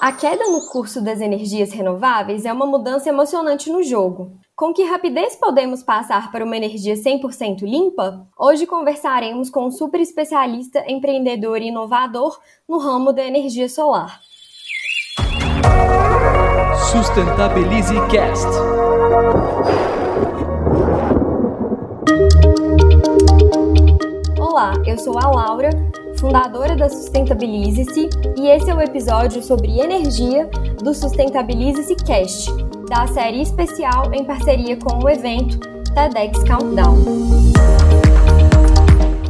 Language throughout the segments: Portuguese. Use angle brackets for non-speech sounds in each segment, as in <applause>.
A queda no curso das energias renováveis é uma mudança emocionante no jogo. Com que rapidez podemos passar para uma energia 100% limpa? Hoje conversaremos com um super especialista, empreendedor e inovador no ramo da energia solar. Sustentabilize Cast. Olá, eu sou a Laura, fundadora da Sustentabilize-se, e esse é o episódio sobre energia do Sustentabilize-se Cast, da série especial em parceria com o evento TEDx Countdown.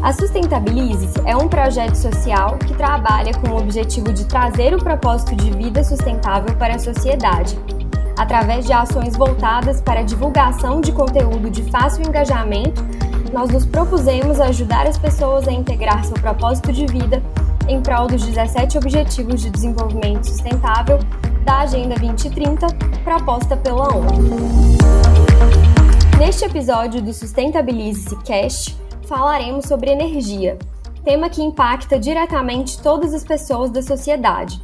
A Sustentabilize-se é um projeto social que trabalha com o objetivo de trazer o propósito de vida sustentável para a sociedade, através de ações voltadas para a divulgação de conteúdo de fácil engajamento nós nos propusemos ajudar as pessoas a integrar seu propósito de vida em prol dos 17 Objetivos de Desenvolvimento Sustentável da Agenda 2030, proposta pela ONU. Neste episódio do Sustentabilize-se Cast, falaremos sobre energia, tema que impacta diretamente todas as pessoas da sociedade.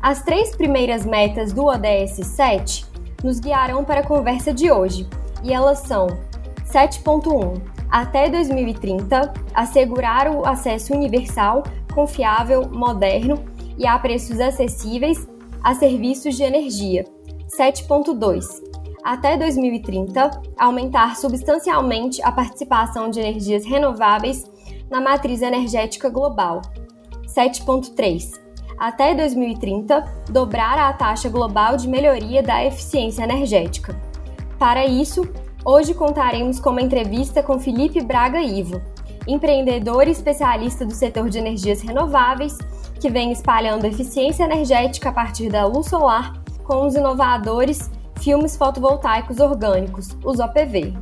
As três primeiras metas do ODS 7 nos guiarão para a conversa de hoje, e elas são 7.1 até 2030, assegurar o acesso universal, confiável, moderno e a preços acessíveis a serviços de energia. 7.2. Até 2030, aumentar substancialmente a participação de energias renováveis na matriz energética global. 7.3. Até 2030, dobrar a taxa global de melhoria da eficiência energética. Para isso, Hoje contaremos com uma entrevista com Felipe Braga Ivo, empreendedor e especialista do setor de energias renováveis, que vem espalhando eficiência energética a partir da luz solar com os inovadores filmes fotovoltaicos orgânicos, os OPV.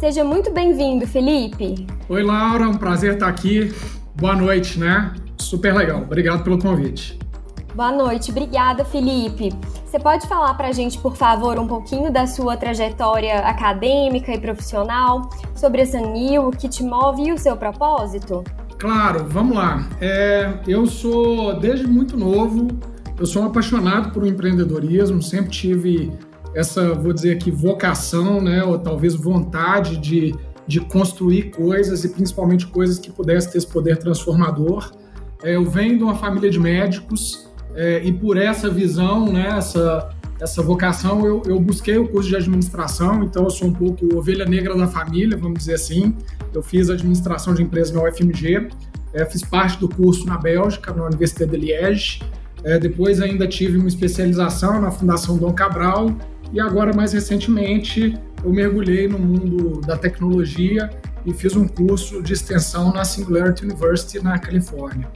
Seja muito bem-vindo, Felipe. Oi, Laura, um prazer estar aqui. Boa noite, né? Super legal. Obrigado pelo convite. Boa noite, obrigada, Felipe. Você pode falar para a gente, por favor, um pouquinho da sua trajetória acadêmica e profissional, sobre a Sanil, o que te move e o seu propósito? Claro, vamos lá. É, eu sou, desde muito novo, eu sou um apaixonado por empreendedorismo, sempre tive essa, vou dizer aqui, vocação, né, ou talvez vontade de, de construir coisas e principalmente coisas que pudessem ter esse poder transformador. É, eu venho de uma família de médicos, é, e por essa visão, né, essa, essa vocação, eu, eu, busquei o curso de administração, então eu sou um pouco ovelha negra da família, vamos dizer assim. Eu fiz administração de empresas na UFMG, é, fiz parte do curso na Bélgica, na Universidade de Liège. É, depois ainda tive uma especialização na Fundação Dom Cabral e agora, mais recentemente, eu mergulhei no mundo da tecnologia e fiz um curso de extensão na Singularity University, na Califórnia.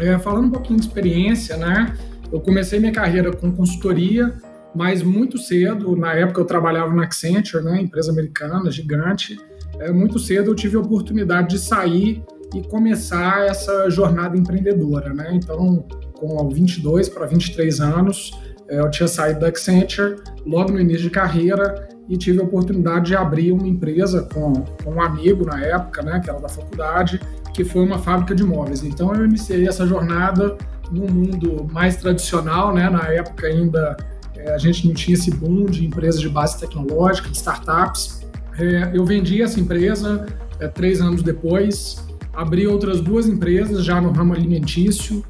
É, falando um pouquinho de experiência, né? Eu comecei minha carreira com consultoria, mas muito cedo, na época eu trabalhava na Accenture, né, empresa americana gigante. É, muito cedo eu tive a oportunidade de sair e começar essa jornada empreendedora, né? Então, com 22 para 23 anos, é, eu tinha saído da Accenture logo no início de carreira e tive a oportunidade de abrir uma empresa com, com um amigo na época, né, que era da faculdade, que foi uma fábrica de móveis. Então eu iniciei essa jornada no mundo mais tradicional, né? Na época ainda é, a gente não tinha esse boom de empresas de base tecnológica, de startups. É, eu vendi essa empresa é, três anos depois, abri outras duas empresas já no ramo alimentício,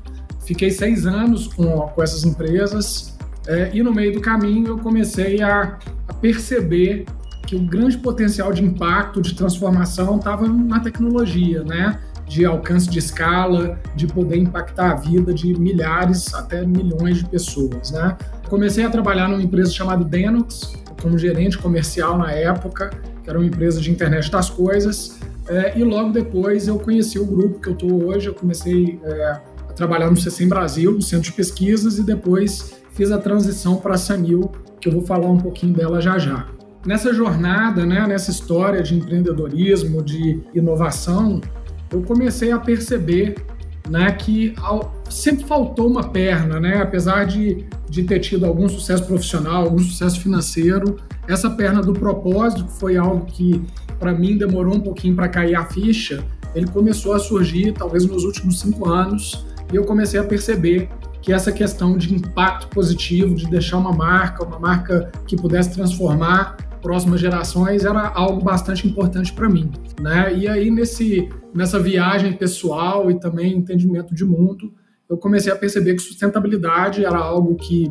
fiquei seis anos com, com essas empresas é, e no meio do caminho eu comecei a, perceber que o grande potencial de impacto, de transformação estava na tecnologia, né? de alcance de escala, de poder impactar a vida de milhares até milhões de pessoas. Né? Comecei a trabalhar numa empresa chamada Denox, como gerente comercial na época, que era uma empresa de internet das coisas, é, e logo depois eu conheci o grupo que eu estou hoje, eu comecei é, a trabalhar no CC Brasil, no Centro de Pesquisas, e depois fiz a transição para a Sanil, que eu vou falar um pouquinho dela já já. Nessa jornada, né, nessa história de empreendedorismo, de inovação, eu comecei a perceber né, que sempre faltou uma perna, né? apesar de, de ter tido algum sucesso profissional, algum sucesso financeiro, essa perna do propósito, que foi algo que para mim demorou um pouquinho para cair a ficha, ele começou a surgir talvez nos últimos cinco anos e eu comecei a perceber que é essa questão de impacto positivo, de deixar uma marca, uma marca que pudesse transformar próximas gerações era algo bastante importante para mim, né? E aí nesse nessa viagem pessoal e também entendimento de mundo, eu comecei a perceber que sustentabilidade era algo que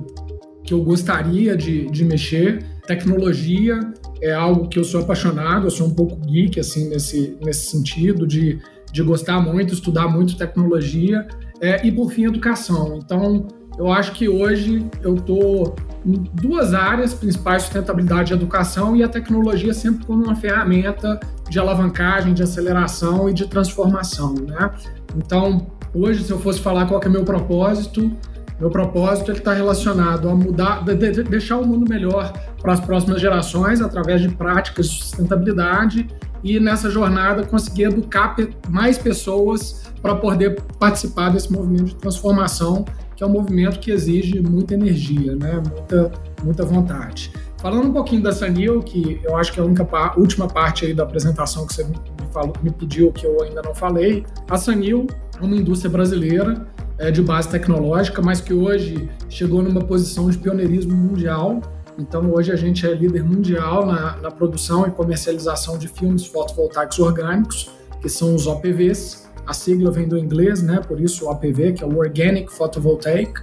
que eu gostaria de, de mexer. Tecnologia é algo que eu sou apaixonado, eu sou um pouco geek assim nesse nesse sentido de de gostar muito, estudar muito tecnologia é, e por fim educação. Então eu acho que hoje eu estou em duas áreas principais, sustentabilidade e educação, e a tecnologia sempre como uma ferramenta de alavancagem, de aceleração e de transformação. Né? Então, hoje, se eu fosse falar qual é o meu propósito, meu propósito está relacionado a mudar, de, de, deixar o mundo melhor para as próximas gerações através de práticas de sustentabilidade e nessa jornada conseguir educar mais pessoas para poder participar desse movimento de transformação que é um movimento que exige muita energia, né? muita, muita vontade. Falando um pouquinho da Sanil, que eu acho que é a única última parte aí da apresentação que você me, falou, me pediu que eu ainda não falei, a Sanil é uma indústria brasileira é, de base tecnológica, mas que hoje chegou numa posição de pioneirismo mundial. Então, hoje a gente é líder mundial na, na produção e comercialização de filmes fotovoltaicos orgânicos, que são os OPVs. A sigla vem do inglês, né? Por isso o APV, que é o Organic Photovoltaic.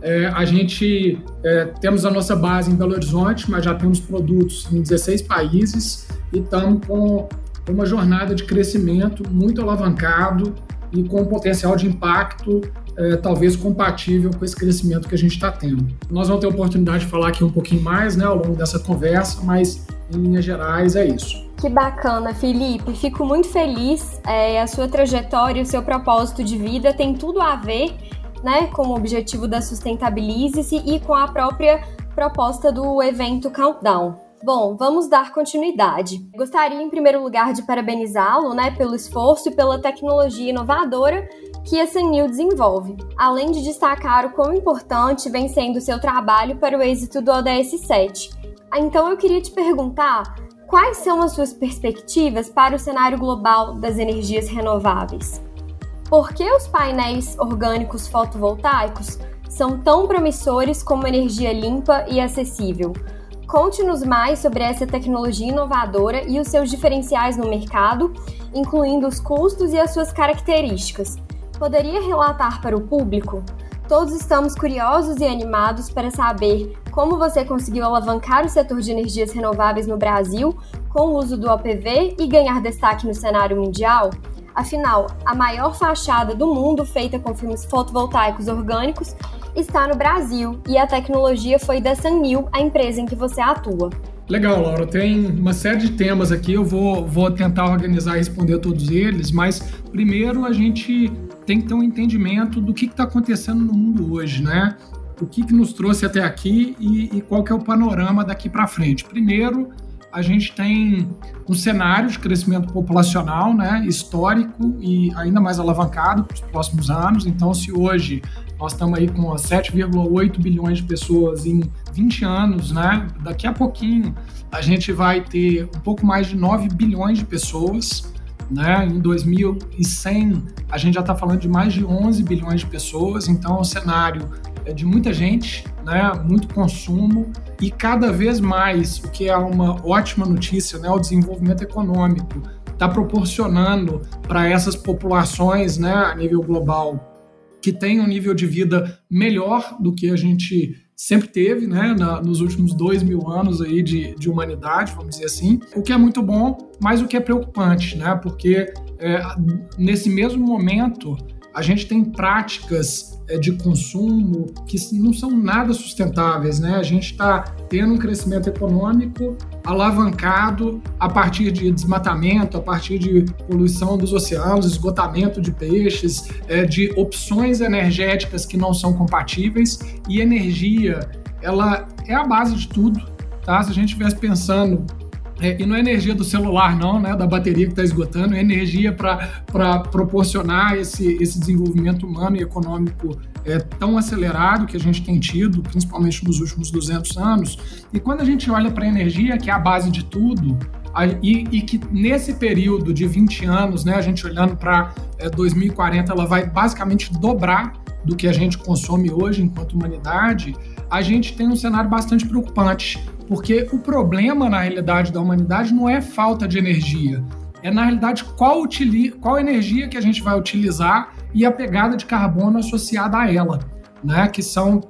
É, a gente é, temos a nossa base em Belo Horizonte, mas já temos produtos em 16 países e estamos com uma jornada de crescimento muito alavancado e com potencial de impacto é, talvez compatível com esse crescimento que a gente está tendo. Nós vamos ter oportunidade de falar aqui um pouquinho mais né, ao longo dessa conversa, mas em linhas gerais é isso. Que bacana, Felipe. Fico muito feliz. É, a sua trajetória, o seu propósito de vida tem tudo a ver né, com o objetivo da Sustentabilize-se e com a própria proposta do evento Countdown. Bom, vamos dar continuidade. Gostaria, em primeiro lugar, de parabenizá-lo né, pelo esforço e pela tecnologia inovadora que a Sanil desenvolve, além de destacar o quão importante vem sendo seu trabalho para o êxito do ODS 7. Então eu queria te perguntar Quais são as suas perspectivas para o cenário global das energias renováveis? Por que os painéis orgânicos fotovoltaicos são tão promissores como energia limpa e acessível? Conte-nos mais sobre essa tecnologia inovadora e os seus diferenciais no mercado, incluindo os custos e as suas características. Poderia relatar para o público? Todos estamos curiosos e animados para saber como você conseguiu alavancar o setor de energias renováveis no Brasil com o uso do OPV e ganhar destaque no cenário mundial. Afinal, a maior fachada do mundo feita com filmes fotovoltaicos orgânicos está no Brasil e a tecnologia foi da Sanmil, a empresa em que você atua. Legal, Laura. Tem uma série de temas aqui, eu vou, vou tentar organizar e responder todos eles, mas primeiro a gente tem que ter um entendimento do que está acontecendo no mundo hoje, né? O que, que nos trouxe até aqui e, e qual que é o panorama daqui para frente. Primeiro, a gente tem um cenário de crescimento populacional, né, histórico e ainda mais alavancado para os próximos anos. Então, se hoje nós estamos aí com 7,8 bilhões de pessoas em 20 anos, né, daqui a pouquinho a gente vai ter um pouco mais de 9 bilhões de pessoas. Né? Em 2100, a gente já está falando de mais de 11 bilhões de pessoas, então o cenário é de muita gente, né? muito consumo e cada vez mais, o que é uma ótima notícia, né? o desenvolvimento econômico está proporcionando para essas populações né? a nível global que tem um nível de vida melhor do que a gente sempre teve, né, na, nos últimos dois mil anos aí de, de humanidade, vamos dizer assim, o que é muito bom, mas o que é preocupante, né, porque é, nesse mesmo momento a gente tem práticas é, de consumo que não são nada sustentáveis, né? A gente está tendo um crescimento econômico alavancado a partir de desmatamento, a partir de poluição dos oceanos, esgotamento de peixes, é, de opções energéticas que não são compatíveis e energia, ela é a base de tudo, tá? Se a gente estivesse pensando é, e não é energia do celular, não, né, da bateria que está esgotando, é energia para proporcionar esse, esse desenvolvimento humano e econômico é, tão acelerado que a gente tem tido, principalmente nos últimos 200 anos. E quando a gente olha para a energia, que é a base de tudo, e, e, que nesse período de 20 anos, né, a gente olhando para é, 2040, ela vai basicamente dobrar do que a gente consome hoje enquanto humanidade, a gente tem um cenário bastante preocupante, porque o problema na realidade da humanidade não é falta de energia, é na realidade qual, utili qual energia que a gente vai utilizar e a pegada de carbono associada a ela, né? Que são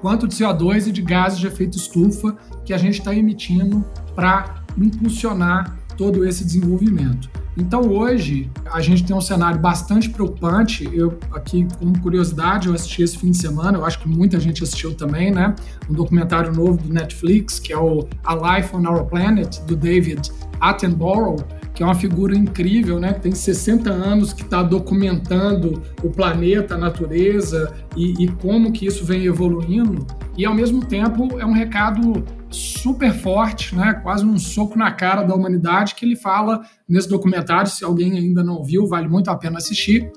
quanto de CO2 e de gases de efeito estufa que a gente está emitindo para impulsionar todo esse desenvolvimento. Então hoje a gente tem um cenário bastante preocupante. Eu aqui, como curiosidade, eu assisti esse fim de semana, eu acho que muita gente assistiu também, né? Um documentário novo do Netflix, que é o A Life on Our Planet, do David Attenborough, que é uma figura incrível, né? Que tem 60 anos, que está documentando o planeta, a natureza e, e como que isso vem evoluindo. E ao mesmo tempo é um recado super forte, né? Quase um soco na cara da humanidade que ele fala nesse documentário. Se alguém ainda não viu, vale muito a pena assistir.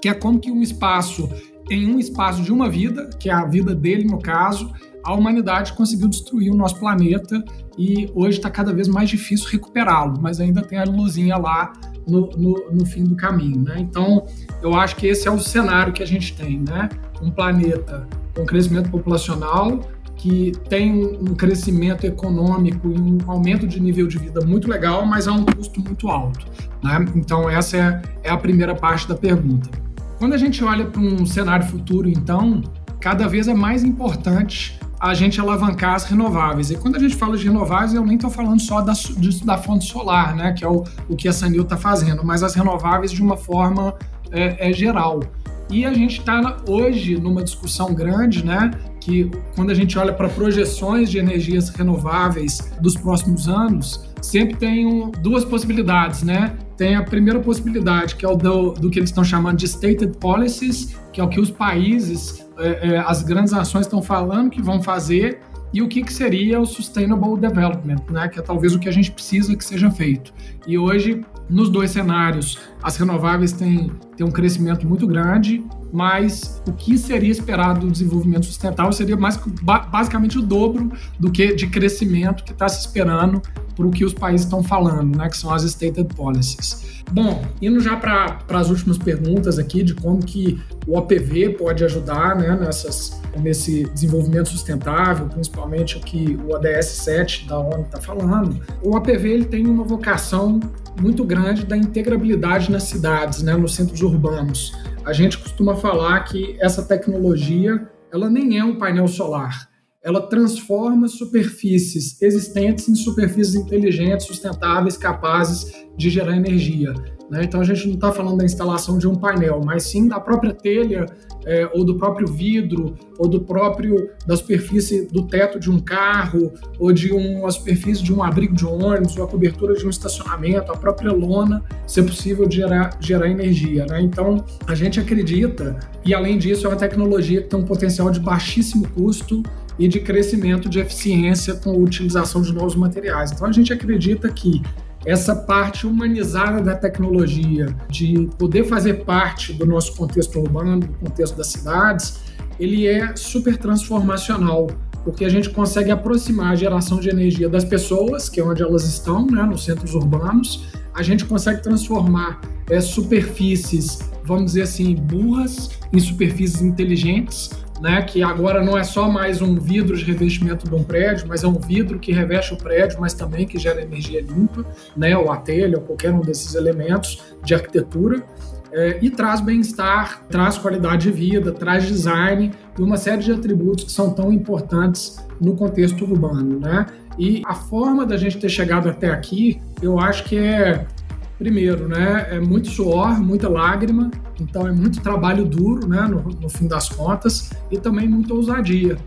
Que é como que um espaço, em um espaço de uma vida, que é a vida dele no caso, a humanidade conseguiu destruir o nosso planeta e hoje está cada vez mais difícil recuperá-lo, mas ainda tem a luzinha lá no, no, no, fim do caminho. Né? Então, eu acho que esse é o cenário que a gente tem, né? Um planeta com crescimento populacional que tem um crescimento econômico e um aumento de nível de vida muito legal, mas a um custo muito alto. Né? Então, essa é, é a primeira parte da pergunta. Quando a gente olha para um cenário futuro, então, cada vez é mais importante a gente alavancar as renováveis. E quando a gente fala de renováveis, eu nem estou falando só da, de, da fonte solar, né, que é o, o que a Sanil está fazendo, mas as renováveis de uma forma é, é geral. E a gente está hoje numa discussão grande, né? Que quando a gente olha para projeções de energias renováveis dos próximos anos, sempre tem um, duas possibilidades, né? Tem a primeira possibilidade, que é o do, do que eles estão chamando de stated policies, que é o que os países é, é, as grandes nações estão falando que vão fazer e o que, que seria o Sustainable Development, né? que é talvez o que a gente precisa que seja feito. E hoje, nos dois cenários, as renováveis têm, têm um crescimento muito grande, mas o que seria esperado do desenvolvimento sustentável seria mais basicamente o dobro do que de crescimento que está se esperando para o que os países estão falando, né, que são as stated policies. Bom, indo já para as últimas perguntas aqui de como que o OPV pode ajudar né, nessas, nesse desenvolvimento sustentável, principalmente o que o ODS 7 da ONU está falando. O OPV ele tem uma vocação muito grande da integrabilidade nas cidades, né, nos centros urbanos. A gente costuma falar que essa tecnologia ela nem é um painel solar, ela transforma superfícies existentes em superfícies inteligentes, sustentáveis, capazes de gerar energia. Né? Então a gente não está falando da instalação de um painel, mas sim da própria telha é, ou do próprio vidro ou do próprio da superfície do teto de um carro ou de uma superfície de um abrigo de ônibus ou a cobertura de um estacionamento, a própria lona, se é possível gerar, gerar energia. Né? Então a gente acredita e além disso é uma tecnologia que tem um potencial de baixíssimo custo e de crescimento de eficiência com a utilização de novos materiais. Então a gente acredita que essa parte humanizada da tecnologia, de poder fazer parte do nosso contexto urbano, do contexto das cidades, ele é super transformacional, porque a gente consegue aproximar a geração de energia das pessoas, que é onde elas estão, né, nos centros urbanos, a gente consegue transformar é, superfícies, vamos dizer assim, burras em superfícies inteligentes, né, que agora não é só mais um vidro de revestimento de um prédio, mas é um vidro que reveste o prédio, mas também que gera energia limpa, né, ou a telha, ou qualquer um desses elementos de arquitetura. É, e traz bem-estar, traz qualidade de vida, traz design e uma série de atributos que são tão importantes no contexto urbano, né? E a forma da gente ter chegado até aqui, eu acho que é primeiro, né, é muito suor, muita lágrima, então é muito trabalho duro, né, no, no fim das contas, e também muita ousadia.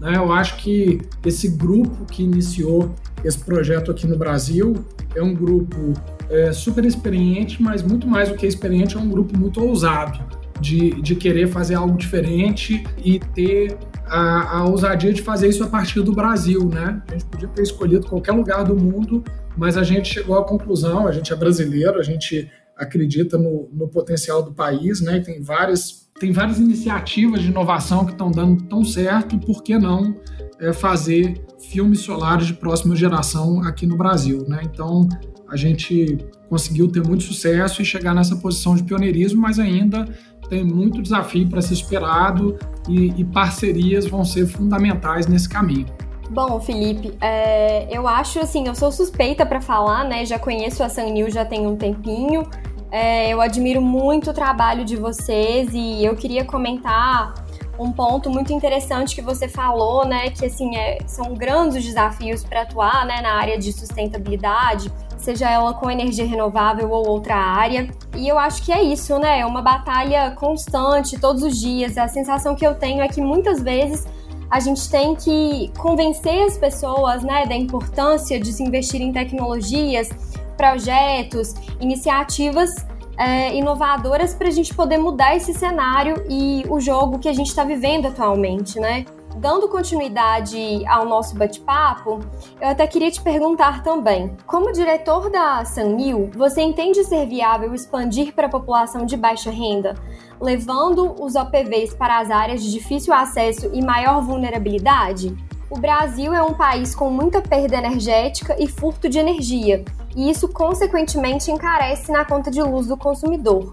Né? Eu acho que esse grupo que iniciou esse projeto aqui no Brasil é um grupo é, super experiente, mas muito mais do que experiente, é um grupo muito ousado de, de querer fazer algo diferente e ter a, a ousadia de fazer isso a partir do Brasil, né? A gente podia ter escolhido qualquer lugar do mundo, mas a gente chegou à conclusão, a gente é brasileiro, a gente acredita no, no potencial do país, né? Tem várias, tem várias iniciativas de inovação que estão dando tão certo, por que não é, fazer filmes solares de próxima geração aqui no Brasil, né? Então, a gente conseguiu ter muito sucesso e chegar nessa posição de pioneirismo, mas ainda tem muito desafio para ser superado e, e, parcerias vão ser fundamentais nesse caminho. Bom, Felipe, é, eu acho assim, eu sou suspeita para falar, né? Já conheço a Sunnew já tem um tempinho. É, eu admiro muito o trabalho de vocês e eu queria comentar um ponto muito interessante que você falou, né? Que assim é, são grandes desafios para atuar, né, na área de sustentabilidade seja ela com energia renovável ou outra área. E eu acho que é isso, né? É uma batalha constante, todos os dias. A sensação que eu tenho é que muitas vezes a gente tem que convencer as pessoas, né, da importância de se investir em tecnologias, projetos, iniciativas é, inovadoras para a gente poder mudar esse cenário e o jogo que a gente está vivendo atualmente, né? Dando continuidade ao nosso bate-papo, eu até queria te perguntar também: como diretor da Sanil, você entende ser viável expandir para a população de baixa renda, levando os OPVs para as áreas de difícil acesso e maior vulnerabilidade? O Brasil é um país com muita perda energética e furto de energia, e isso consequentemente encarece na conta de luz do consumidor.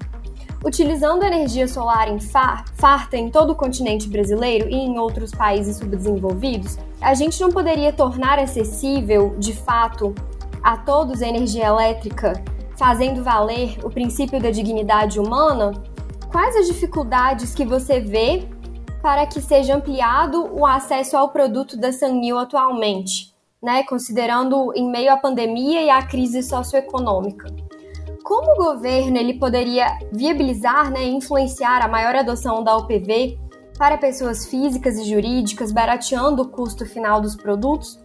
Utilizando energia solar em farta em todo o continente brasileiro e em outros países subdesenvolvidos, a gente não poderia tornar acessível, de fato, a todos a energia elétrica, fazendo valer o princípio da dignidade humana? Quais as dificuldades que você vê para que seja ampliado o acesso ao produto da Sanil atualmente, né, considerando em meio à pandemia e à crise socioeconômica? Como o governo ele poderia viabilizar né, influenciar a maior adoção da UPV para pessoas físicas e jurídicas, barateando o custo final dos produtos?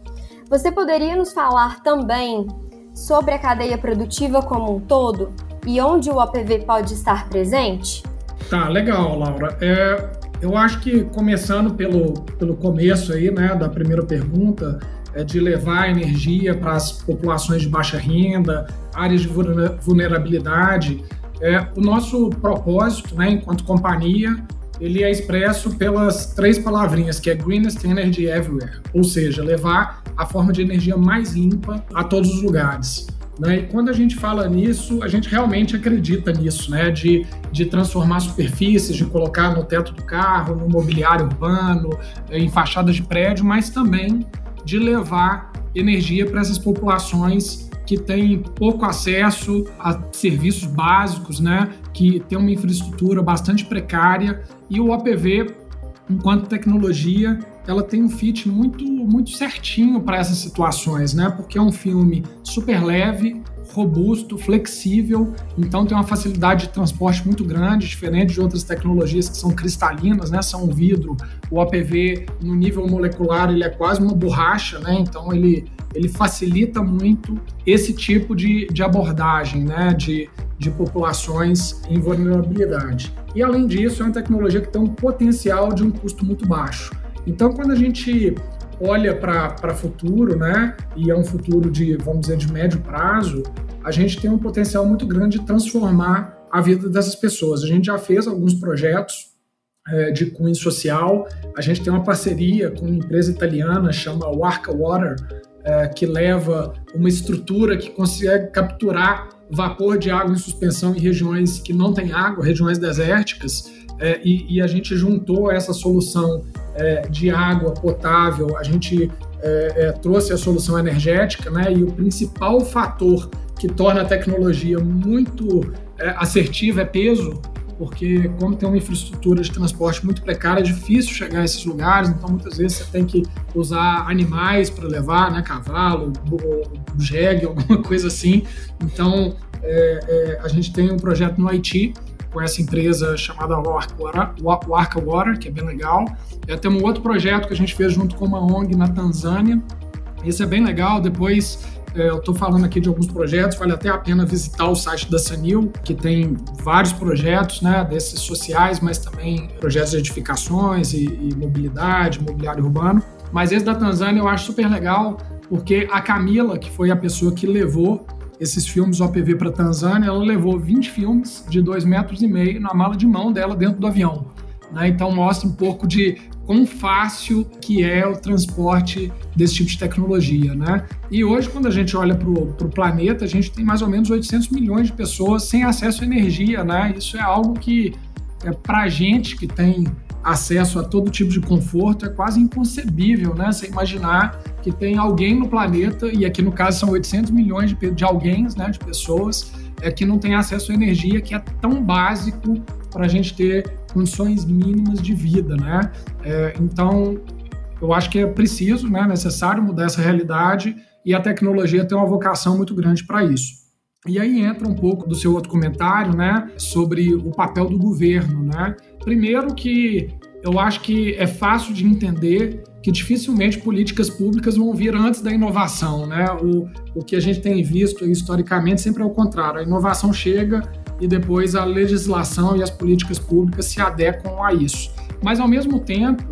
Você poderia nos falar também sobre a cadeia produtiva como um todo e onde o OPV pode estar presente? Tá, legal, Laura. É, eu acho que começando pelo, pelo começo aí, né, da primeira pergunta, de levar energia para as populações de baixa renda, áreas de vulnerabilidade. É, o nosso propósito, né, enquanto companhia, ele é expresso pelas três palavrinhas, que é Greenest Energy Everywhere, ou seja, levar a forma de energia mais limpa a todos os lugares. Né? E quando a gente fala nisso, a gente realmente acredita nisso, né? de, de transformar superfícies, de colocar no teto do carro, no mobiliário urbano, em fachadas de prédio, mas também de levar energia para essas populações que têm pouco acesso a serviços básicos, né? que tem uma infraestrutura bastante precária e o OPV, enquanto tecnologia, ela tem um fit muito muito certinho para essas situações, né? Porque é um filme super leve, robusto, flexível, então tem uma facilidade de transporte muito grande, diferente de outras tecnologias que são cristalinas, né? São vidro. O OPV no nível molecular ele é quase uma borracha, né? Então ele ele facilita muito esse tipo de, de abordagem, né? De, de populações em vulnerabilidade. E além disso, é uma tecnologia que tem um potencial de um custo muito baixo. Então, quando a gente olha para futuro, né, e é um futuro de, vamos dizer, de médio prazo, a gente tem um potencial muito grande de transformar a vida dessas pessoas. A gente já fez alguns projetos é, de cunho social, a gente tem uma parceria com uma empresa italiana, chama Warca Water, é, que leva uma estrutura que consegue capturar vapor de água em suspensão em regiões que não têm água, regiões desérticas, é, e, e, a gente juntou essa solução é, de água potável, a gente é, é, trouxe a solução energética, né? E o principal fator que torna a tecnologia muito é, assertiva é peso, porque como tem uma infraestrutura de transporte muito precária, é difícil chegar a esses lugares, então muitas vezes você tem que usar animais para levar, né, cavalo, jegue, <laughs> alguma coisa assim. Então é, é, a gente tem um projeto no Haiti com essa empresa chamada Warca Water, que é bem legal. É, tem um outro projeto que a gente fez junto com uma ONG na Tanzânia. Esse é bem legal. Depois é, eu estou falando aqui de alguns projetos, vale até a pena visitar o site da Sanil, que tem vários projetos, né, desses sociais, mas também projetos de edificações e, e mobilidade, mobiliário urbano. Mas esse da Tanzânia eu acho super legal, porque a Camila, que foi a pessoa que levou esses filmes OPV para Tanzânia, ela levou 20 filmes de 2 metros e meio na mala de mão dela dentro do avião. Né? Então mostra um pouco de quão fácil que é o transporte desse tipo de tecnologia. Né? E hoje, quando a gente olha para o planeta, a gente tem mais ou menos 800 milhões de pessoas sem acesso à energia. Né? Isso é algo que, é, para a gente que tem acesso a todo tipo de conforto, é quase inconcebível, né? Você imaginar que tem alguém no planeta, e aqui no caso são 800 milhões de, de alguém, né, de pessoas, é, que não tem acesso à energia, que é tão básico para a gente ter condições mínimas de vida, né? É, então, eu acho que é preciso, né, necessário mudar essa realidade e a tecnologia tem uma vocação muito grande para isso. E aí entra um pouco do seu outro comentário, né, sobre o papel do governo, né? Primeiro que eu acho que é fácil de entender que dificilmente políticas públicas vão vir antes da inovação, né? O, o que a gente tem visto historicamente sempre é o contrário. A inovação chega e depois a legislação e as políticas públicas se adequam a isso. Mas, ao mesmo tempo,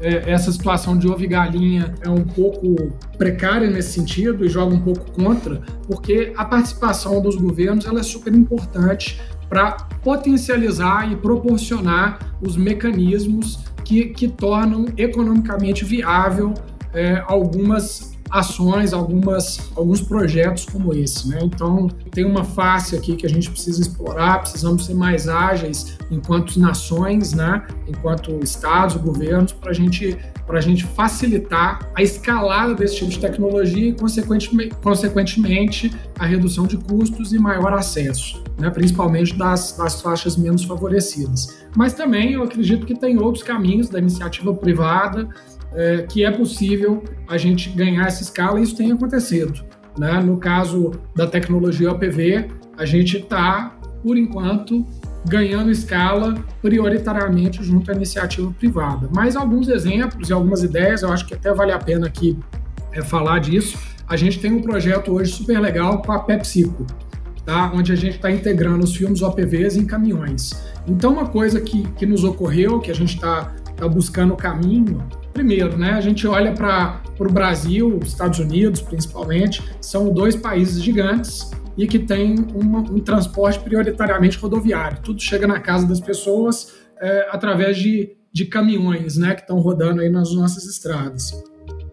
é, essa situação de ovo e galinha é um pouco precária nesse sentido e joga um pouco contra, porque a participação dos governos ela é super importante para potencializar e proporcionar os mecanismos que, que tornam economicamente viável é, algumas ações, algumas, alguns projetos como esse. Né? Então, tem uma face aqui que a gente precisa explorar, precisamos ser mais ágeis enquanto nações, né? enquanto estados, governos, para gente, a gente facilitar a escalada desse tipo de tecnologia e, consequentemente, consequentemente a redução de custos e maior acesso, né? principalmente das, das faixas menos favorecidas. Mas também eu acredito que tem outros caminhos da iniciativa privada é, que é possível a gente ganhar essa escala e isso tem acontecido. Né? No caso da tecnologia OPV, a gente está, por enquanto, ganhando escala prioritariamente junto à iniciativa privada. Mas alguns exemplos e algumas ideias, eu acho que até vale a pena aqui é, falar disso. A gente tem um projeto hoje super legal com a PepsiCo, tá? onde a gente está integrando os filmes OPVs em caminhões. Então, uma coisa que, que nos ocorreu, que a gente está tá buscando o caminho, Primeiro, né, a gente olha para o Brasil, Estados Unidos principalmente, são dois países gigantes e que uma, um transporte prioritariamente rodoviário. Tudo chega na casa das pessoas é, através de, de caminhões né, que estão rodando aí nas nossas estradas.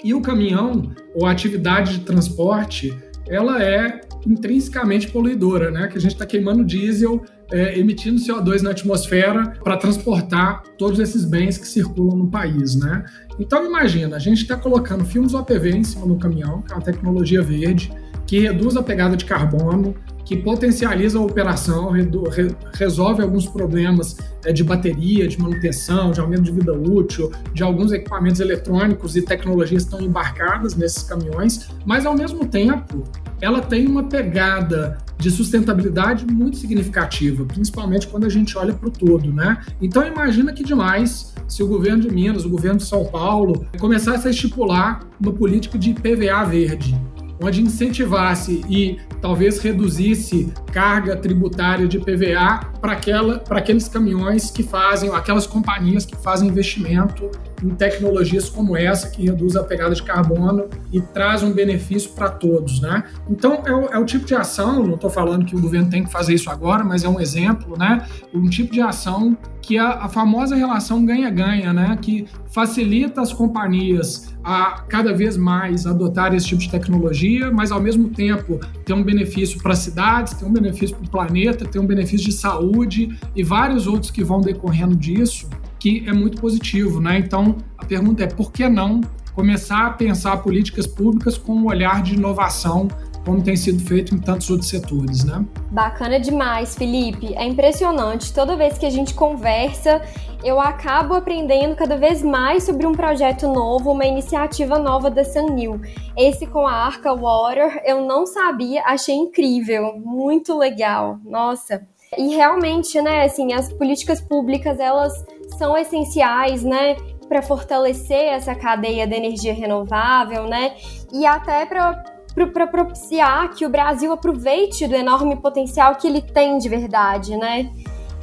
E o caminhão, ou a atividade de transporte, ela é intrinsecamente poluidora, né? Que a gente está queimando diesel, é, emitindo CO2 na atmosfera para transportar todos esses bens que circulam no país, né? Então imagina, a gente está colocando filmes OPV em cima do caminhão, que é uma tecnologia verde, que reduz a pegada de carbono, que potencializa a operação, re, resolve alguns problemas é, de bateria, de manutenção, de aumento de vida útil, de alguns equipamentos eletrônicos e tecnologias estão embarcadas nesses caminhões, mas ao mesmo tempo ela tem uma pegada de sustentabilidade muito significativa, principalmente quando a gente olha para o todo, né? Então imagina que demais se o governo de Minas, o governo de São Paulo começasse a estipular uma política de PVA verde, onde incentivasse e talvez reduzisse carga tributária de PVA para aqueles caminhões que fazem, aquelas companhias que fazem investimento em tecnologias como essa que reduz a pegada de carbono e traz um benefício para todos, né? Então é o, é o, tipo de ação, não estou falando que o governo tem que fazer isso agora, mas é um exemplo, né? Um tipo de ação que a, a famosa relação ganha-ganha, né? Que facilita as companhias a cada vez mais adotar esse tipo de tecnologia, mas ao mesmo tempo ter um benefício para as cidades, ter um benefício para o planeta, ter um benefício de saúde e vários outros que vão decorrendo disso, que é muito positivo, né? Então a pergunta é por que não começar a pensar políticas públicas com um olhar de inovação como tem sido feito em tantos outros setores, né? Bacana demais, Felipe. É impressionante. Toda vez que a gente conversa, eu acabo aprendendo cada vez mais sobre um projeto novo, uma iniciativa nova da Sunil. Esse com a Arca Water, eu não sabia, achei incrível, muito legal. Nossa. E realmente, né, assim, as políticas públicas, elas são essenciais, né, para fortalecer essa cadeia de energia renovável, né? E até para para propiciar que o Brasil aproveite do enorme potencial que ele tem de verdade, né?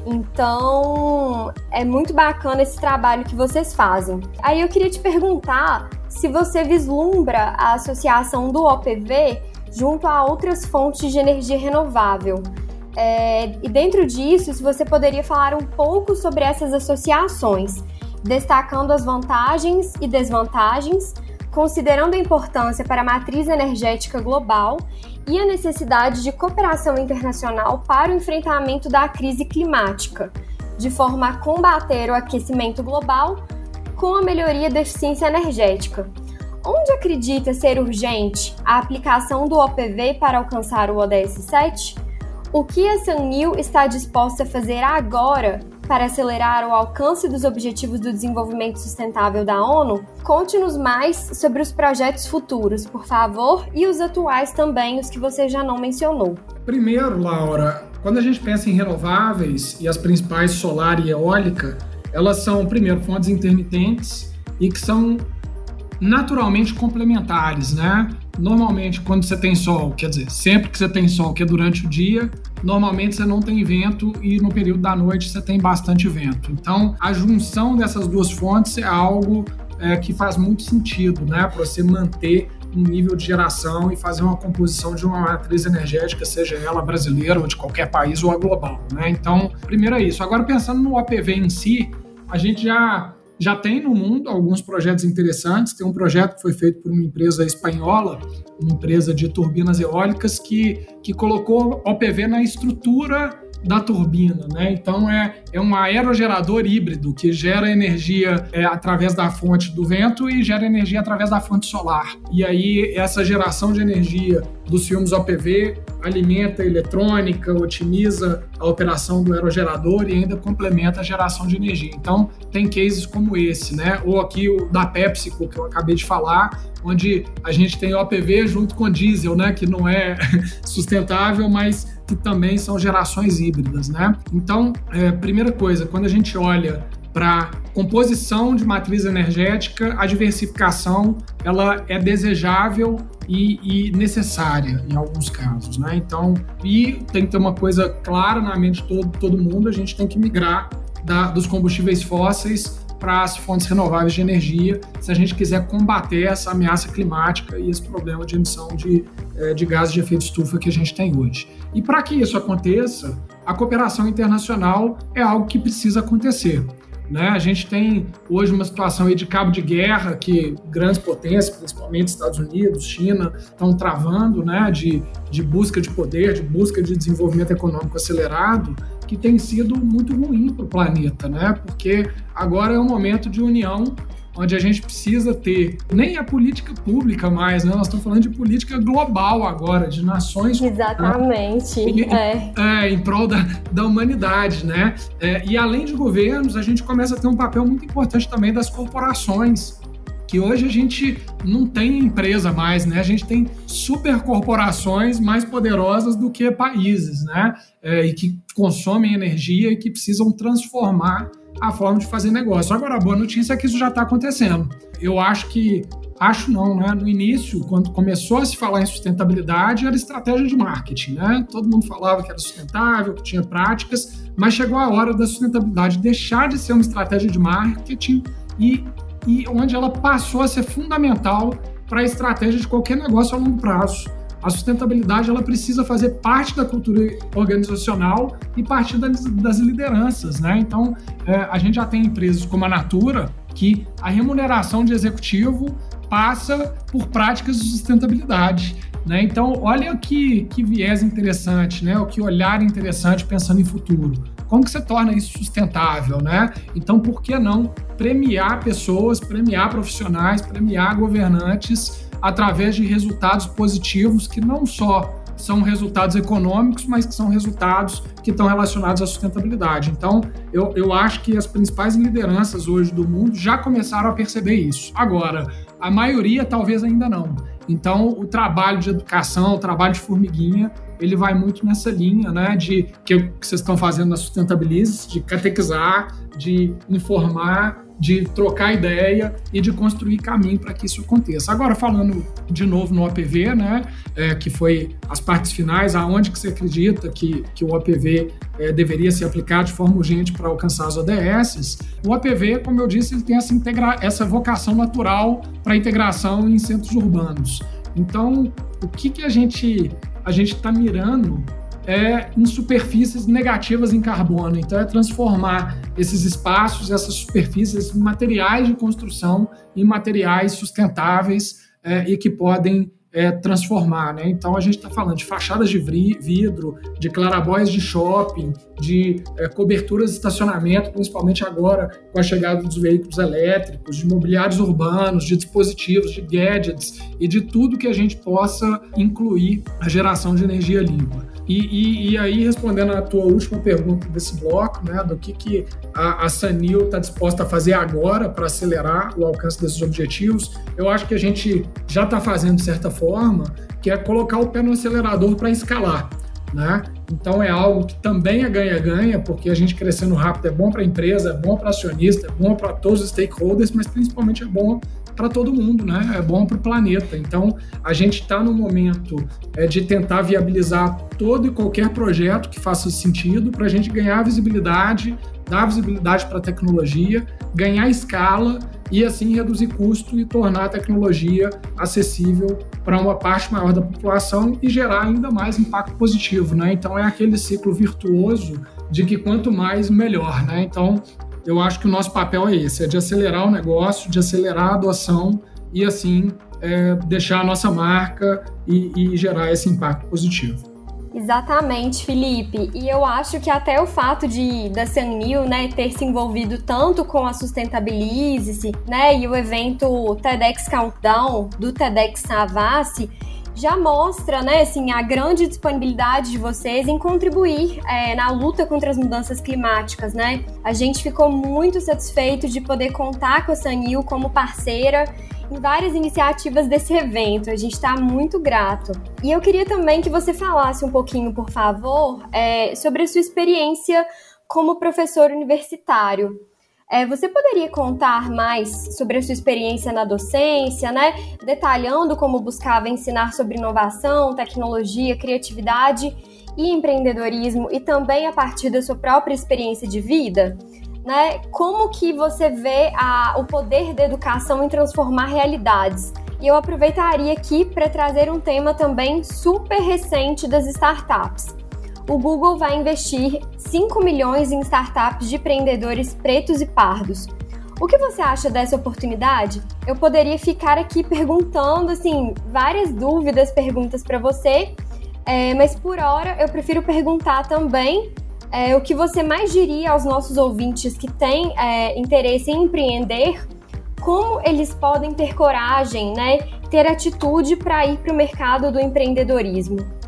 Então, é muito bacana esse trabalho que vocês fazem. Aí eu queria te perguntar se você vislumbra a associação do OPV junto a outras fontes de energia renovável. É, e dentro disso, se você poderia falar um pouco sobre essas associações, destacando as vantagens e desvantagens, considerando a importância para a matriz energética global e a necessidade de cooperação internacional para o enfrentamento da crise climática, de forma a combater o aquecimento global com a melhoria da eficiência energética. Onde acredita ser urgente a aplicação do OPV para alcançar o ODS 7? O que a Sanil está disposta a fazer agora para acelerar o alcance dos Objetivos do Desenvolvimento Sustentável da ONU? Conte-nos mais sobre os projetos futuros, por favor, e os atuais também, os que você já não mencionou. Primeiro, Laura, quando a gente pensa em renováveis e as principais solar e eólica, elas são, primeiro, fontes intermitentes e que são naturalmente complementares, né? Normalmente, quando você tem sol, quer dizer, sempre que você tem sol, que é durante o dia, normalmente você não tem vento e no período da noite você tem bastante vento. Então, a junção dessas duas fontes é algo é, que faz muito sentido, né? Para você manter um nível de geração e fazer uma composição de uma matriz energética, seja ela brasileira ou de qualquer país ou a global, né? Então, primeiro é isso. Agora, pensando no APV em si, a gente já já tem no mundo alguns projetos interessantes. Tem um projeto que foi feito por uma empresa espanhola, uma empresa de turbinas eólicas, que, que colocou OPV na estrutura da turbina, né? Então é, é um aerogerador híbrido que gera energia é, através da fonte do vento e gera energia através da fonte solar. E aí essa geração de energia dos filmes OPV alimenta a eletrônica, otimiza a operação do aerogerador e ainda complementa a geração de energia. Então, tem cases como esse, né? Ou aqui o da PepsiCo, que eu acabei de falar, onde a gente tem OPV junto com diesel, né? Que não é <laughs> sustentável, mas que também são gerações híbridas, né? Então, é, primeira coisa, quando a gente olha para composição de matriz energética, a diversificação ela é desejável e, e, necessária em alguns casos, né? Então, e tem que ter uma coisa clara na mente de todo, todo mundo, a gente tem que migrar da, dos combustíveis fósseis para as fontes renováveis de energia, se a gente quiser combater essa ameaça climática e esse problema de emissão de, eh, de gases de efeito estufa que a gente tem hoje. E para que isso aconteça, a cooperação internacional é algo que precisa acontecer. Né? A gente tem hoje uma situação de cabo de guerra que grandes potências, principalmente Estados Unidos, China, estão travando né? de, de busca de poder, de busca de desenvolvimento econômico acelerado, que tem sido muito ruim para o planeta, né? porque agora é um momento de união onde a gente precisa ter nem a política pública mais, né? Nós estamos falando de política global agora, de nações. Exatamente. É. é. em prol da, da humanidade, né? É, e além de governos, a gente começa a ter um papel muito importante também das corporações. Que hoje a gente não tem empresa mais, né? A gente tem supercorporações mais poderosas do que países, né? É, e que consomem energia e que precisam transformar a forma de fazer negócio. Agora, a boa notícia é que isso já está acontecendo. Eu acho que, acho não, né? No início, quando começou a se falar em sustentabilidade, era estratégia de marketing, né? Todo mundo falava que era sustentável, que tinha práticas, mas chegou a hora da sustentabilidade deixar de ser uma estratégia de marketing e, e onde ela passou a ser fundamental para a estratégia de qualquer negócio a longo prazo a sustentabilidade ela precisa fazer parte da cultura organizacional e parte das, das lideranças, né? Então, é, a gente já tem empresas como a Natura que a remuneração de executivo passa por práticas de sustentabilidade. Né? Então, olha que, que viés interessante, né? o que olhar interessante pensando em futuro. Como que você torna isso sustentável? Né? Então, por que não premiar pessoas, premiar profissionais, premiar governantes através de resultados positivos que não só são resultados econômicos, mas que são resultados que estão relacionados à sustentabilidade. Então, eu, eu acho que as principais lideranças hoje do mundo já começaram a perceber isso. Agora, a maioria talvez ainda não. Então, o trabalho de educação, o trabalho de formiguinha, ele vai muito nessa linha, né, de que, vocês estão fazendo na Sustentabilize, de catequizar, de informar de trocar ideia e de construir caminho para que isso aconteça. Agora, falando de novo no OPV, né, é, que foi as partes finais, aonde que você acredita que, que o OPV é, deveria ser aplicado de forma urgente para alcançar as ODS, o OPV, como eu disse, ele tem essa, integra essa vocação natural para integração em centros urbanos. Então, o que, que a gente a gente está mirando é em superfícies negativas em carbono. Então, é transformar esses espaços, essas superfícies, em materiais de construção, em materiais sustentáveis é, e que podem é, transformar. Né? Então, a gente está falando de fachadas de vidro, de clarabóias de shopping, de é, coberturas de estacionamento, principalmente agora com a chegada dos veículos elétricos, de mobiliários urbanos, de dispositivos, de gadgets e de tudo que a gente possa incluir a geração de energia limpa. E, e, e, aí, respondendo à tua última pergunta desse bloco, né, do que, que a, a Sanil está disposta a fazer agora para acelerar o alcance desses objetivos, eu acho que a gente já está fazendo de certa forma, que é colocar o pé no acelerador para escalar. Né? Então é algo que também é ganha-ganha, porque a gente crescendo rápido é bom para a empresa, é bom para acionista, é bom para todos os stakeholders, mas principalmente é bom para todo mundo, né? É bom para o planeta. Então, a gente está no momento é, de tentar viabilizar todo e qualquer projeto que faça sentido para a gente ganhar visibilidade, dar visibilidade para a tecnologia, ganhar escala e assim reduzir custo e tornar a tecnologia acessível para uma parte maior da população e gerar ainda mais impacto positivo, né? Então é aquele ciclo virtuoso de que quanto mais melhor, né? Então eu acho que o nosso papel é esse, é de acelerar o negócio, de acelerar a adoção e assim é, deixar a nossa marca e, e gerar esse impacto positivo. Exatamente, Felipe. E eu acho que até o fato de da Sanmil, né, ter se envolvido tanto com a Sustentabilize-se, né, e o evento TEDx Countdown do TEDx Savassi, já mostra, né, assim, a grande disponibilidade de vocês em contribuir é, na luta contra as mudanças climáticas, né? A gente ficou muito satisfeito de poder contar com a Sanil como parceira em várias iniciativas desse evento. A gente está muito grato. E eu queria também que você falasse um pouquinho, por favor, é, sobre a sua experiência como professor universitário. É, você poderia contar mais sobre a sua experiência na docência, né? Detalhando como buscava ensinar sobre inovação, tecnologia, criatividade e empreendedorismo e também a partir da sua própria experiência de vida? Né? Como que você vê a, o poder da educação em transformar realidades? E eu aproveitaria aqui para trazer um tema também super recente das startups o Google vai investir 5 milhões em startups de empreendedores pretos e pardos. O que você acha dessa oportunidade? Eu poderia ficar aqui perguntando assim várias dúvidas, perguntas para você, é, mas por hora eu prefiro perguntar também é, o que você mais diria aos nossos ouvintes que têm é, interesse em empreender, como eles podem ter coragem, né, ter atitude para ir para o mercado do empreendedorismo.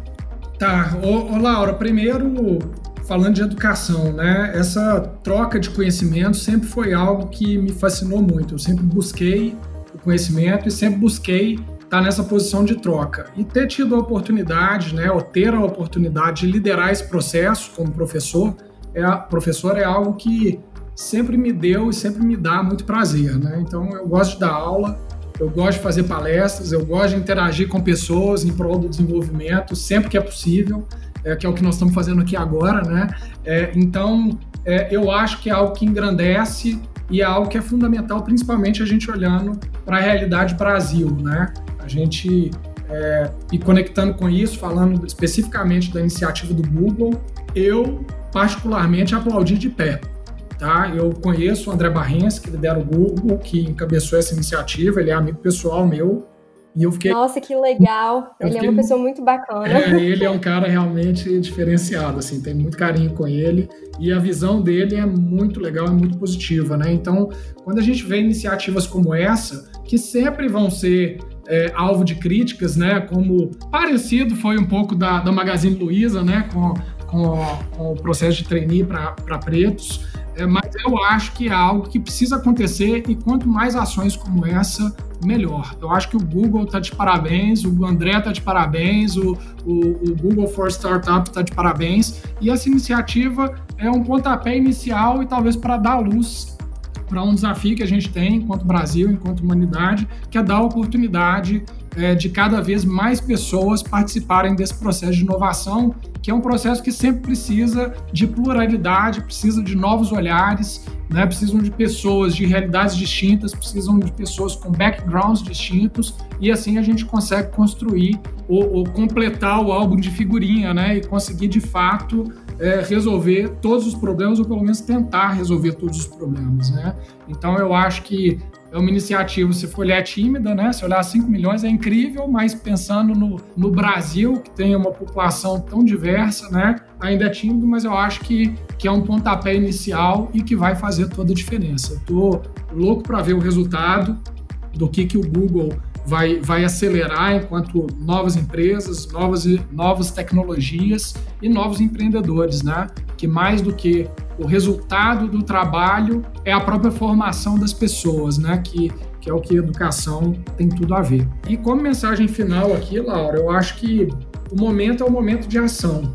Tá, ô, ô, Laura, primeiro falando de educação, né? Essa troca de conhecimento sempre foi algo que me fascinou muito. Eu sempre busquei o conhecimento e sempre busquei estar nessa posição de troca. E ter tido a oportunidade, né, ou ter a oportunidade de liderar esse processo como professor, é, professor é algo que sempre me deu e sempre me dá muito prazer, né? Então eu gosto de dar aula, eu gosto de fazer palestras, eu gosto de interagir com pessoas em prol do desenvolvimento, sempre que é possível, é, que é o que nós estamos fazendo aqui agora, né? É, então, é, eu acho que é algo que engrandece e é algo que é fundamental, principalmente a gente olhando para a realidade Brasil, né? A gente é, e conectando com isso, falando especificamente da iniciativa do Google, eu particularmente aplaudi de pé. Tá? Eu conheço o André Barrens, que lidera o Google, que encabeçou essa iniciativa, ele é amigo pessoal meu. E eu fiquei. Nossa, que legal! ele fiquei, é uma pessoa muito bacana. É, ele é um cara realmente diferenciado, assim, tem muito carinho com ele e a visão dele é muito legal, é muito positiva, né? Então, quando a gente vê iniciativas como essa, que sempre vão ser é, alvo de críticas, né? Como parecido foi um pouco da, da Magazine Luiza, né? Com, com, com o processo de trainee para pretos. É, mas eu acho que é algo que precisa acontecer e quanto mais ações como essa, melhor. Eu acho que o Google está de parabéns, o André está de parabéns, o, o, o, Google for Startup está de parabéns. E essa iniciativa é um pontapé inicial e talvez para dar luz para um desafio que a gente tem enquanto Brasil, enquanto humanidade, que é dar oportunidade é, de cada vez mais pessoas participarem desse processo de inovação, que é um processo que sempre precisa de pluralidade, precisa de novos olhares, né? precisam de pessoas de realidades distintas, precisam de pessoas com backgrounds distintos, e assim a gente consegue construir ou, ou completar o álbum de figurinha né? e conseguir de fato é, resolver todos os problemas, ou pelo menos tentar resolver todos os problemas. Né? Então eu acho que é uma iniciativa, se for olhar, é tímida, né? Se olhar 5 milhões é incrível, mas pensando no, no Brasil, que tem uma população tão diversa, né? Ainda é tímido, mas eu acho que, que é um pontapé inicial e que vai fazer toda a diferença. Estou louco para ver o resultado do que, que o Google vai, vai acelerar enquanto novas empresas, novas, novas tecnologias e novos empreendedores, né? Que mais do que o resultado do trabalho é a própria formação das pessoas, né? Que, que é o que educação tem tudo a ver. E como mensagem final aqui, Laura, eu acho que o momento é o momento de ação.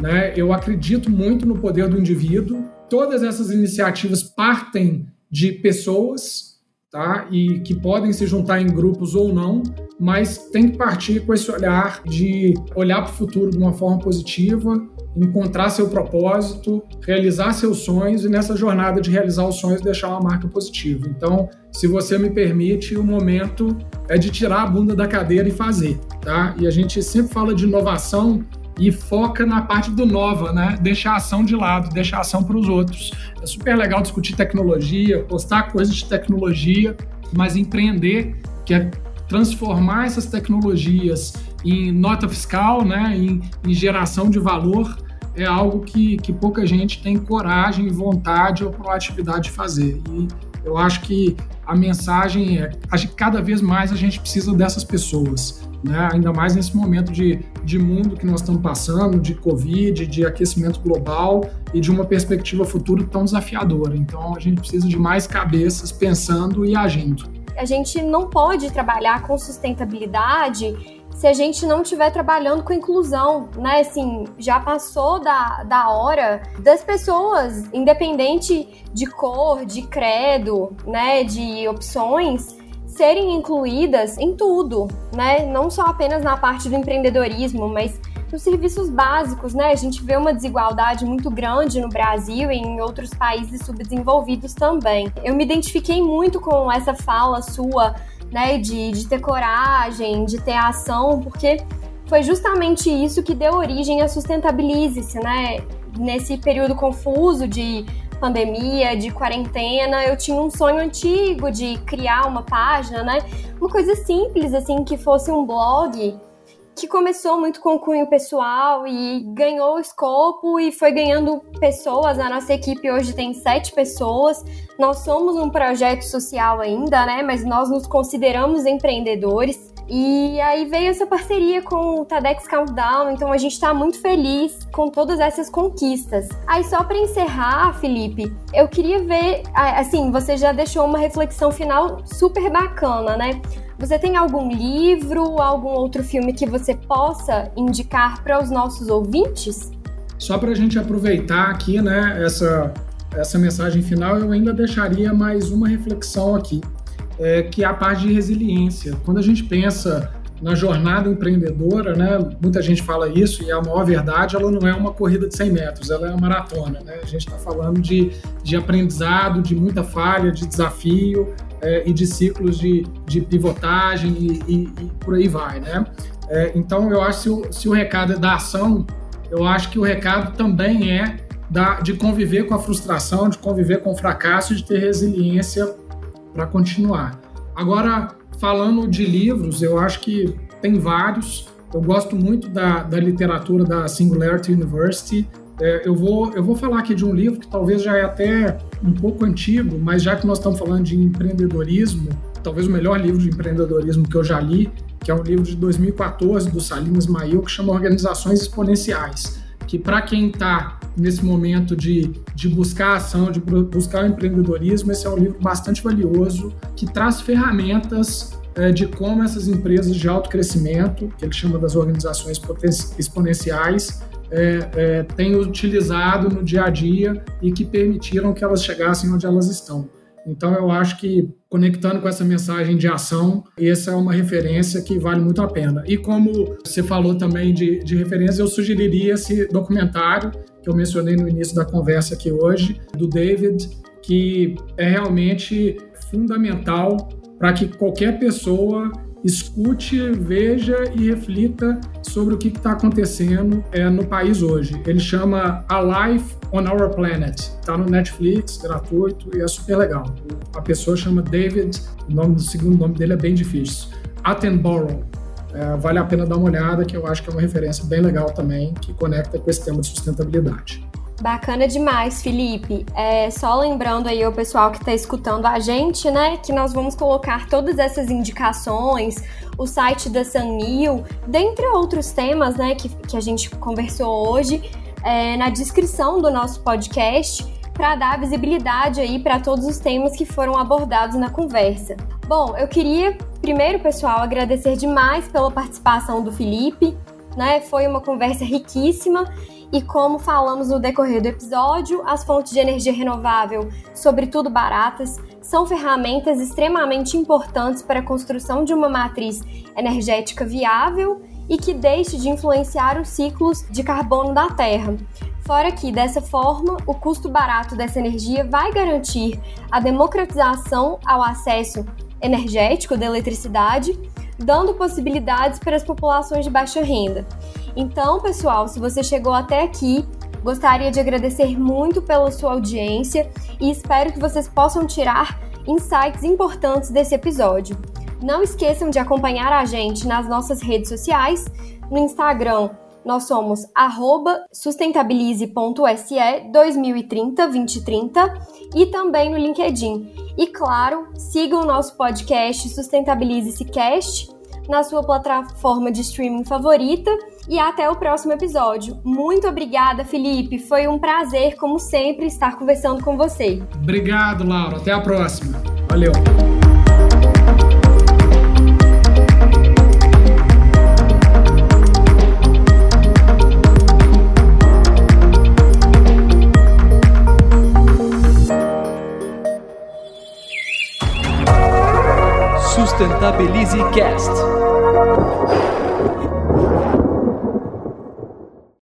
Né? Eu acredito muito no poder do indivíduo. Todas essas iniciativas partem de pessoas tá? E que podem se juntar em grupos ou não, mas tem que partir com esse olhar de olhar para o futuro de uma forma positiva, encontrar seu propósito, realizar seus sonhos e nessa jornada de realizar os sonhos deixar uma marca positiva. Então, se você me permite, o momento é de tirar a bunda da cadeira e fazer, tá? E a gente sempre fala de inovação e foca na parte do nova, né? Deixa a ação de lado, deixa a ação para os outros. É super legal discutir tecnologia, postar coisas de tecnologia, mas empreender, que é transformar essas tecnologias em nota fiscal, né? em, em geração de valor, é algo que, que pouca gente tem coragem, vontade ou proatividade de fazer. E eu acho que a mensagem é: cada vez mais a gente precisa dessas pessoas né? ainda mais nesse momento de, de mundo que nós estamos passando, de Covid, de aquecimento global e de uma perspectiva futura tão desafiadora. Então, a gente precisa de mais cabeças pensando e agindo. A gente não pode trabalhar com sustentabilidade se a gente não estiver trabalhando com inclusão, né? Assim, já passou da, da hora das pessoas, independente de cor, de credo, né? De opções, serem incluídas em tudo, né? Não só apenas na parte do empreendedorismo, mas nos serviços básicos, né? A gente vê uma desigualdade muito grande no Brasil e em outros países subdesenvolvidos também. Eu me identifiquei muito com essa fala sua, né? De, de ter coragem, de ter ação, porque foi justamente isso que deu origem à Sustentabilize-se, né? Nesse período confuso de pandemia, de quarentena, eu tinha um sonho antigo de criar uma página, né? Uma coisa simples, assim, que fosse um blog que começou muito com cunho pessoal e ganhou escopo e foi ganhando pessoas. A nossa equipe hoje tem sete pessoas. Nós somos um projeto social ainda, né? Mas nós nos consideramos empreendedores. E aí veio essa parceria com o TEDx Countdown, então a gente está muito feliz com todas essas conquistas. Aí só para encerrar, Felipe, eu queria ver, assim, você já deixou uma reflexão final super bacana, né? Você tem algum livro, algum outro filme que você possa indicar para os nossos ouvintes? Só para a gente aproveitar aqui, né, essa, essa mensagem final, eu ainda deixaria mais uma reflexão aqui é, que é a parte de resiliência. Quando a gente pensa na jornada empreendedora, né, muita gente fala isso e é a maior verdade, ela não é uma corrida de 100 metros, ela é uma maratona. Né? A gente está falando de, de aprendizado, de muita falha, de desafio é, e de ciclos de, de pivotagem e, e, e por aí vai. Né? É, então, eu acho que se o, se o recado é da ação, eu acho que o recado também é da, de conviver com a frustração, de conviver com o fracasso, de ter resiliência para continuar. Agora, falando de livros, eu acho que tem vários. Eu gosto muito da, da literatura da Singularity University. É, eu, vou, eu vou falar aqui de um livro que talvez já é até um pouco antigo, mas já que nós estamos falando de empreendedorismo, talvez o melhor livro de empreendedorismo que eu já li, que é um livro de 2014 do Salim Ismail, que chama Organizações Exponenciais que para quem está nesse momento de, de buscar ação, de buscar o empreendedorismo, esse é um livro bastante valioso, que traz ferramentas de como essas empresas de alto crescimento, que ele chama das organizações exponenciais, é, é, têm utilizado no dia a dia e que permitiram que elas chegassem onde elas estão. Então, eu acho que conectando com essa mensagem de ação, essa é uma referência que vale muito a pena. E como você falou também de, de referência, eu sugeriria esse documentário que eu mencionei no início da conversa aqui hoje, do David, que é realmente fundamental para que qualquer pessoa escute, veja e reflita sobre o que está acontecendo é, no país hoje. Ele chama A Life on Our Planet. Está no Netflix, gratuito e é super legal. A pessoa chama David, o nome do segundo nome dele é bem difícil. Attenborough. É, vale a pena dar uma olhada, que eu acho que é uma referência bem legal também, que conecta com esse tema de sustentabilidade. Bacana demais, Felipe. É, só lembrando aí o pessoal que está escutando a gente, né, que nós vamos colocar todas essas indicações, o site da Sanmil, dentre outros temas, né, que, que a gente conversou hoje, é, na descrição do nosso podcast, para dar visibilidade aí para todos os temas que foram abordados na conversa. Bom, eu queria primeiro, pessoal, agradecer demais pela participação do Felipe, né? Foi uma conversa riquíssima e como falamos no decorrer do episódio, as fontes de energia renovável, sobretudo baratas, são ferramentas extremamente importantes para a construção de uma matriz energética viável e que deixe de influenciar os ciclos de carbono da Terra. Fora que, dessa forma, o custo barato dessa energia vai garantir a democratização ao acesso energético da eletricidade, dando possibilidades para as populações de baixa renda. Então, pessoal, se você chegou até aqui, gostaria de agradecer muito pela sua audiência e espero que vocês possam tirar insights importantes desse episódio. Não esqueçam de acompanhar a gente nas nossas redes sociais, no Instagram nós somos sustentabilize.se 2030-2030 e também no LinkedIn. E claro, sigam o nosso podcast Sustentabilize-se Cast na sua plataforma de streaming favorita e até o próximo episódio. Muito obrigada, Felipe. Foi um prazer, como sempre, estar conversando com você. Obrigado, Laura. Até a próxima. Valeu. Sustentabilize Cast.